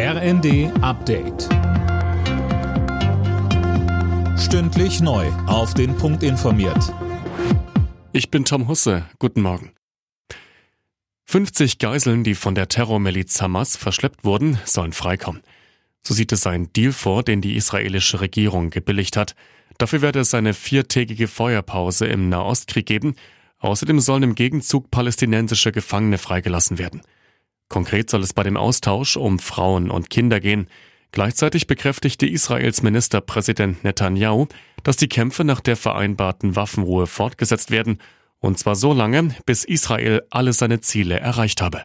RND Update. Stündlich neu. Auf den Punkt informiert. Ich bin Tom Husse. Guten Morgen. 50 Geiseln, die von der Terrormiliz Hamas verschleppt wurden, sollen freikommen. So sieht es ein Deal vor, den die israelische Regierung gebilligt hat. Dafür werde es eine viertägige Feuerpause im Nahostkrieg geben. Außerdem sollen im Gegenzug palästinensische Gefangene freigelassen werden. Konkret soll es bei dem Austausch um Frauen und Kinder gehen. Gleichzeitig bekräftigte Israels Ministerpräsident Netanyahu, dass die Kämpfe nach der vereinbarten Waffenruhe fortgesetzt werden, und zwar so lange, bis Israel alle seine Ziele erreicht habe.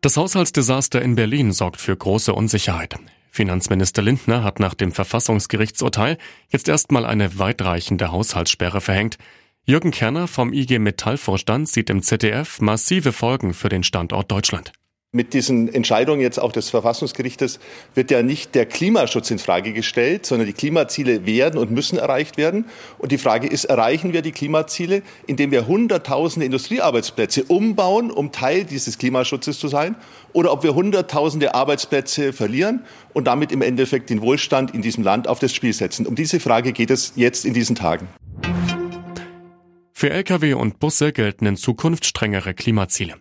Das Haushaltsdesaster in Berlin sorgt für große Unsicherheit. Finanzminister Lindner hat nach dem Verfassungsgerichtsurteil jetzt erstmal eine weitreichende Haushaltssperre verhängt. Jürgen Kerner vom IG Metall-Vorstand sieht im ZDF massive Folgen für den Standort Deutschland. Mit diesen Entscheidungen jetzt auch des Verfassungsgerichtes wird ja nicht der Klimaschutz in Frage gestellt, sondern die Klimaziele werden und müssen erreicht werden. Und die Frage ist, erreichen wir die Klimaziele, indem wir hunderttausende Industriearbeitsplätze umbauen, um Teil dieses Klimaschutzes zu sein, oder ob wir hunderttausende Arbeitsplätze verlieren und damit im Endeffekt den Wohlstand in diesem Land auf das Spiel setzen. Um diese Frage geht es jetzt in diesen Tagen. Für Lkw und Busse gelten in Zukunft strengere Klimaziele.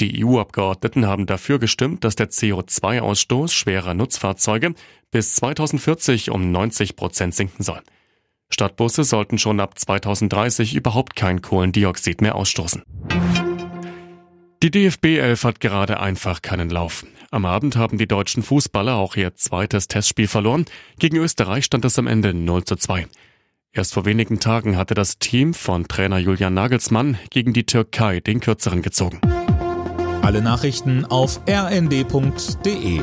Die EU-Abgeordneten haben dafür gestimmt, dass der CO2-Ausstoß schwerer Nutzfahrzeuge bis 2040 um 90 Prozent sinken soll. Stadtbusse sollten schon ab 2030 überhaupt kein Kohlendioxid mehr ausstoßen. Die DFB 11 hat gerade einfach keinen Lauf. Am Abend haben die deutschen Fußballer auch ihr zweites Testspiel verloren. Gegen Österreich stand es am Ende 0 zu 2. Erst vor wenigen Tagen hatte das Team von Trainer Julian Nagelsmann gegen die Türkei den kürzeren gezogen. Alle Nachrichten auf rnd.de